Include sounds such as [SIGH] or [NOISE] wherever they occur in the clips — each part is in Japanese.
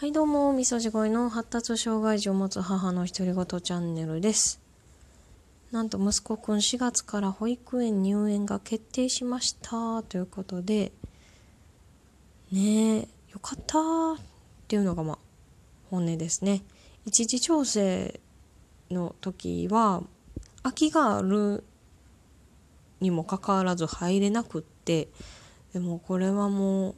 はいどうも、みそじ声の発達障害児を持つ母の独り言チャンネルです。なんと息子くん4月から保育園入園が決定しましたということで、ねえ、よかったっていうのがまあ本音ですね。一時調整の時は空きがあるにもかかわらず入れなくってでもこれはもう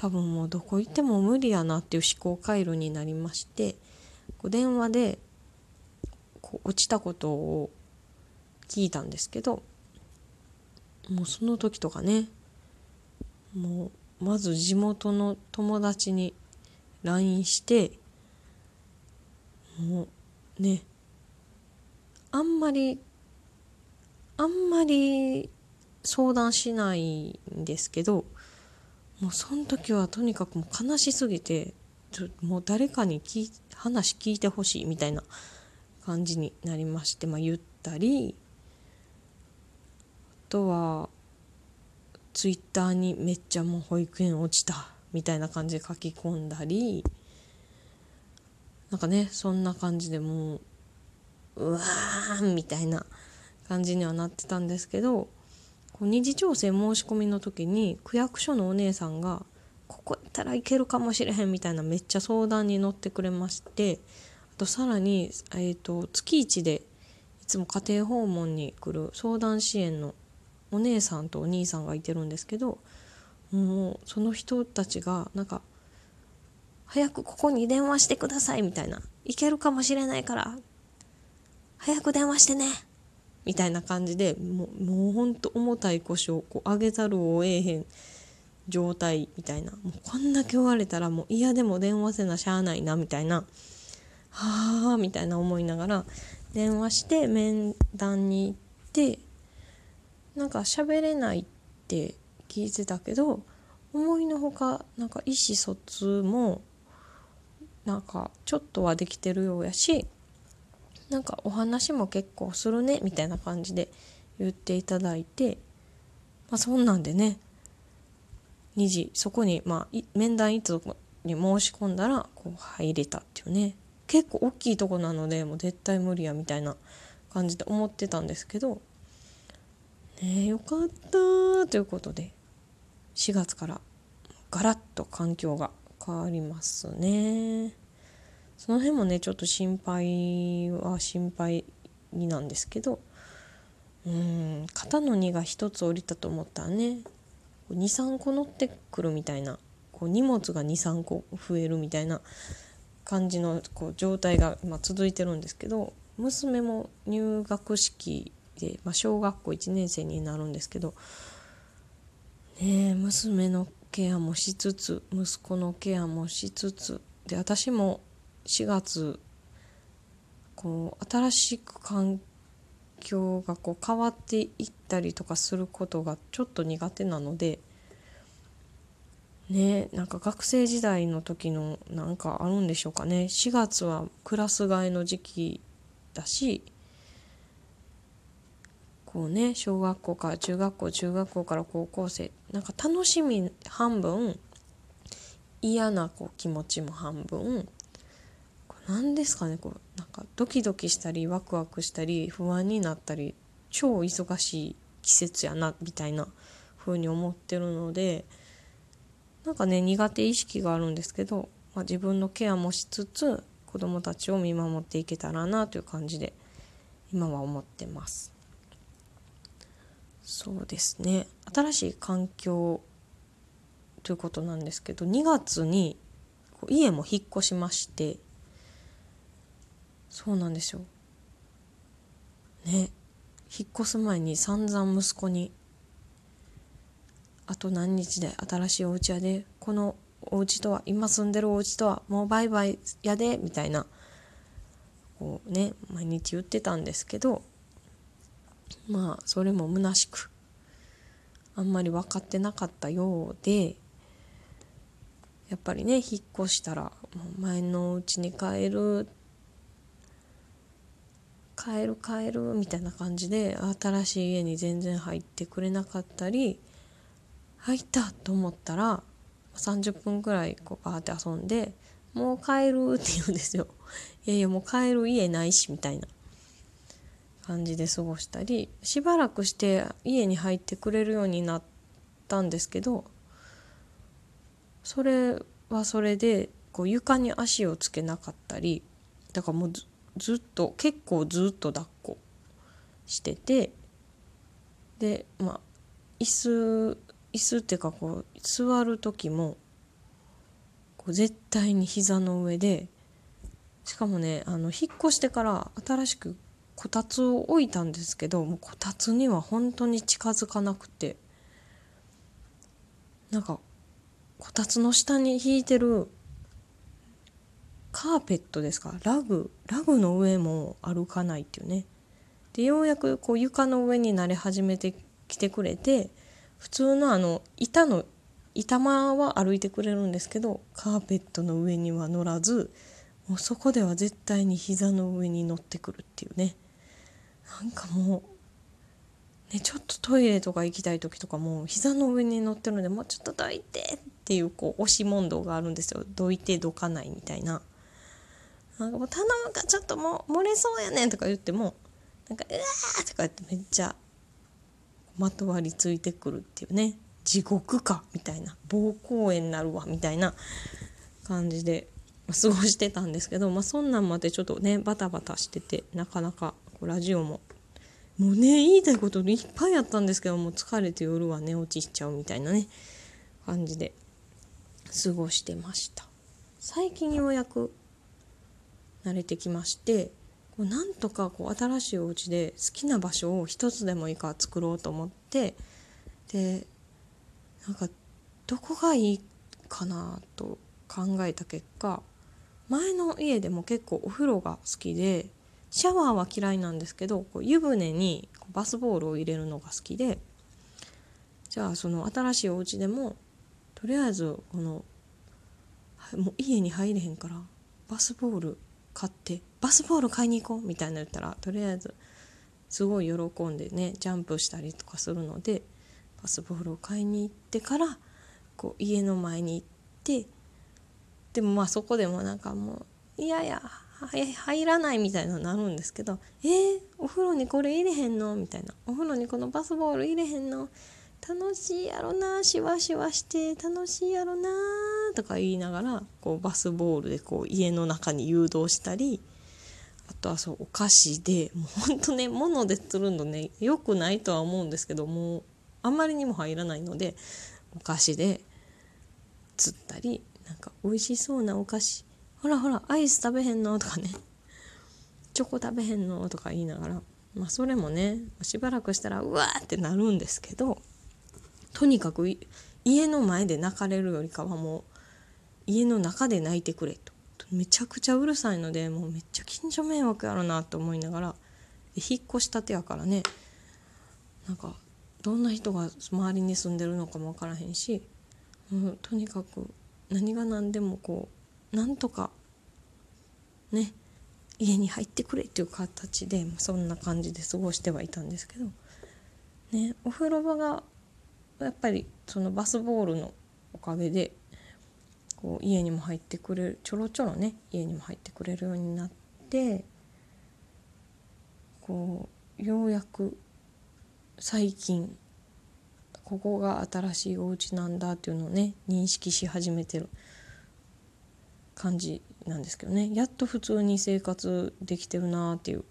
多分もうどこ行っても無理やなっていう思考回路になりましてこう電話でこう落ちたことを聞いたんですけどもうその時とかねもうまず地元の友達に LINE してもうねあんまりあんまり相談しないんですけどもうその時はとにかくもう悲しすぎてもう誰かに聞話聞いてほしいみたいな感じになりまして、まあ、言ったりあとはツイッターにめっちゃもう保育園落ちたみたいな感じで書き込んだりなんかねそんな感じでもううわーんみたいな感じにはなってたんですけどこう二次調整申し込みの時に区役所のお姉さんが「ここ行ったらいけるかもしれへん」みたいなめっちゃ相談に乗ってくれましてあとさらに、えーと、月1でいつも家庭訪問に来る相談支援のお姉さんとお兄さんがいてるんですけどもうその人たちがなんか「早くここに電話してください」みたいな「行けるかもしれないから早く電話してね」みたいな感じでもうもうほんと重たい腰をこう上げざるを得へん状態みたいな。もうこんだけ言われたらもう嫌でも電話せなしゃあないなみたいな。はあみたいな思いながら電話して面談に行ってなんか喋れないって聞いてたけど思いのほかなんか意思疎通もなんかちょっとはできてるようやしなんかお話も結構するねみたいな感じで言っていただいて、まあ、そんなんでね2時そこに、まあ、面談いつに申し込んだらこう入れたっていうね結構大きいとこなのでもう絶対無理やみたいな感じで思ってたんですけどねよかったということで4月からガラッと環境が変わりますね。その辺もねちょっと心配は心配になんですけどうん肩の荷が1つ降りたと思ったらね23個乗ってくるみたいなこう荷物が23個増えるみたいな感じのこう状態が今続いてるんですけど娘も入学式で、まあ、小学校1年生になるんですけどね娘のケアもしつつ息子のケアもしつつで私も4月こう新しく環境がこう変わっていったりとかすることがちょっと苦手なのでねなんか学生時代の時のなんかあるんでしょうかね。4月はクラス替えの時期だしこうね小学校から中学校中学校から高校生なんか楽しみ半分嫌なこう気持ちも半分何ですかねこうなんかドキドキしたりワクワクしたり不安になったり超忙しい季節やなみたいな風に思ってるのでなんかね苦手意識があるんですけど、まあ、自分のケアもしつつ子供たちを見守っていけたらなという感じで今は思ってます。そうですね。新しい環境ということなんですけど2月に家も引っ越しましてそうなんですよ。ね引っ越す前に散々息子に「あと何日で新しいお家やでこのお家とは今住んでるお家とはもうバイバイやで」みたいなこうね毎日言ってたんですけどまあそれも虚しくあんまり分かってなかったようでやっぱりね引っ越したら前のお家に帰る帰る帰るみたいな感じで新しい家に全然入ってくれなかったり入ったと思ったら30分くらいこうバーって遊んでもう帰るって言うんですよ。[LAUGHS] いやいやもう帰る家ないしみたいな。感じで過ごしたりしばらくして家に入ってくれるようになったんですけどそれはそれでこう床に足をつけなかったりだからもうずっと結構ずっと抱っこしててでまあ椅子椅子っていうかこう座る時もこう絶対に膝の上でしかもねあの引っ越してから新しくこたつを置いたんですけどもうこたつには本当に近づかなくてなんかこたつの下に引いてるカーペットですか？ラグラグの上も歩かないっていうね。でようやくこう床の上に慣れ始めてきてくれて普通のあの板の板間は歩いてくれるんですけどカーペットの上には乗らずもうそこでは絶対に膝の上に乗ってくるっていうね。なんかもう、ね、ちょっとトイレとか行きたい時とかも膝の上に乗ってるのでもうちょっとどいてっていうこう押し問答があるんですよ。どいてどかないみたいな。なんかもう頼むかちょっともう漏れそうやねんとか言ってもなんか「うわ!」とか言ってめっちゃまとわりついてくるっていうね地獄かみたいな膀胱炎になるわみたいな感じで過ごしてたんですけど、まあ、そんなんまでちょっとねバタバタしててなかなかラジオももうね言いたいこといっぱいあったんですけどもう疲れて夜は寝落ちしちゃうみたいなね感じで過ごしてました最近ようやく慣れてきましてこうなんとかこう新しいお家で好きな場所を一つでもいいか作ろうと思ってでなんかどこがいいかなと考えた結果前の家でも結構お風呂が好きでシャワーは嫌いなんですけどこう湯船にバスボールを入れるのが好きでじゃあその新しいお家でもとりあえずこのもう家に入れへんからバスボール買ってバスボール買いに行こうみたいな言ったらとりあえずすごい喜んでねジャンプしたりとかするのでバスボールを買いに行ってからこう家の前に行ってでもまあそこでもなんかもういやいや入らないみたいななるんですけど「えー、お風呂にこれ入れへんの?」みたいな「お風呂にこのバスボール入れへんの？楽しいやろなしわしわして楽しいやろな」とか言いながらこうバスボールでこう家の中に誘導したりあとはそうお菓子でもうほんとね物で釣るのね良くないとは思うんですけどもうあんまりにも入らないのでお菓子で釣ったりなんか美味しそうなお菓子ほらほらアイス食べへんのとかねチョコ食べへんのとか言いながらまあそれもねしばらくしたらうわーってなるんですけどとにかく家の前で泣かれるよりかはもう家の中で泣いてくれと。めちゃくちゃうるさいのでもうめっちゃ近所迷惑やろなと思いながら。引っ越したてやからね。なんかどんな人が周りに住んでるのかも分からへんし。もうとにかく何が何でもこうなんとかね家に入ってくれっていう形でそんな感じで過ごしてはいたんですけど。ねお風呂場がやっぱりそのバスボールのおかげでこう家にも入ってくれるちょろちょろね家にも入ってくれるようになってこうようやく最近ここが新しいお家なんだっていうのをね認識し始めてる感じなんですけどね。やっと普通に生活できてるなっていう。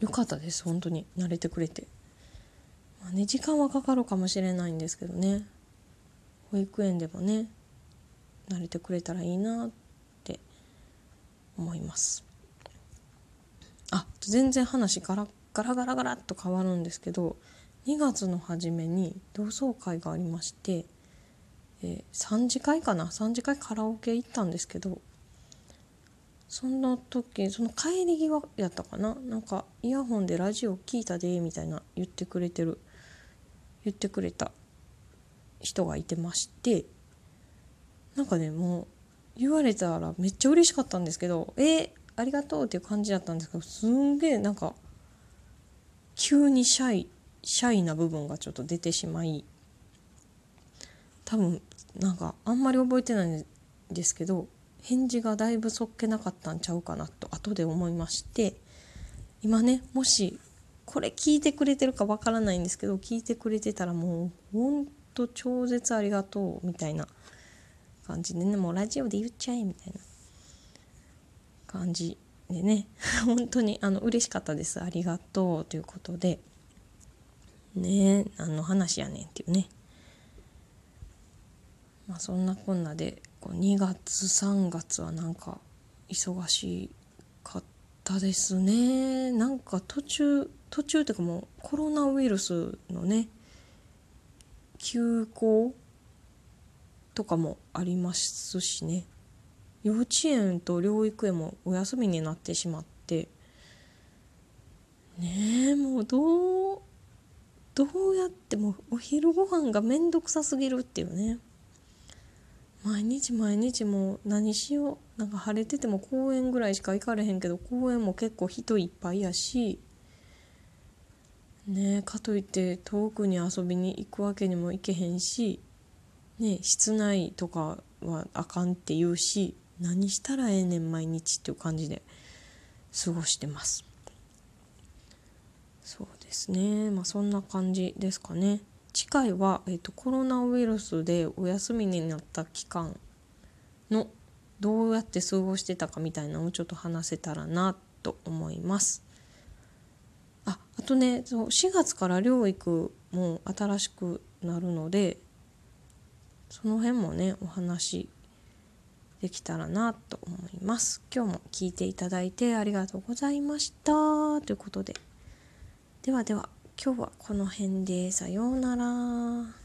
よかったです本当に。慣れてくれて。まあね時間はかかるかもしれないんですけどね。保育園でもね慣れてくれたらいいなって思います。あ全然話ガラガラガラガラっと変わるんですけど2月の初めに同窓会がありまして、えー、3次会かな？3次会カラオケ行ったんですけどそんな時その帰り際やったかな？なんかイヤホンでラジオ聞いたでみたいな言ってくれてる言ってくれた人がいてましてなんかねもう言われたらめっちゃ嬉しかったんですけどえー、ありがとうっていう感じだったんですけどすんげえなんか急にシャイシャイな部分がちょっと出てしまい多分なんかあんまり覚えてないんですけど返事がだいぶそっけなかったんちゃうかなと後で思いまして今ねもしこれ聞いてくれてるかわからないんですけど聞いてくれてたらもうほんと超絶ありがとうみたいな感じでねもうラジオで言っちゃえみたいな感じでね [LAUGHS] 本当にあの嬉しかったです。ありがとうということで。ね何の話やねんっていうね。まあそんなこんなでこう2月3月はなんか忙しかったですね。なんか途中途中っていうかもうコロナウイルスのね休校とかもありますしね。幼稚園と療育園もお休みになってしまって。ねえもうどうどうやってもお昼ご飯がめんどくさすぎるっていうね。毎日毎日もう何しようなんか晴れてても公園ぐらいしか行かれへんけど公園も結構人いっぱいやしねかといって遠くに遊びに行くわけにもいけへんしね室内とかはあかんって言うし何したらええねん毎日っていう感じで過ごしてます。そうですね。まあそんな感じですかね。次回は、えーと、コロナウイルスでお休みになった期間のどうやって過ごしてたかみたいなのをちょっと話せたらなと思います。ああとねそう4月から療育も新しくなるのでその辺もねお話できたらなと思います。今日も聞いていただいてありがとうございました。ということで。ではでは今日はこの辺でさようなら。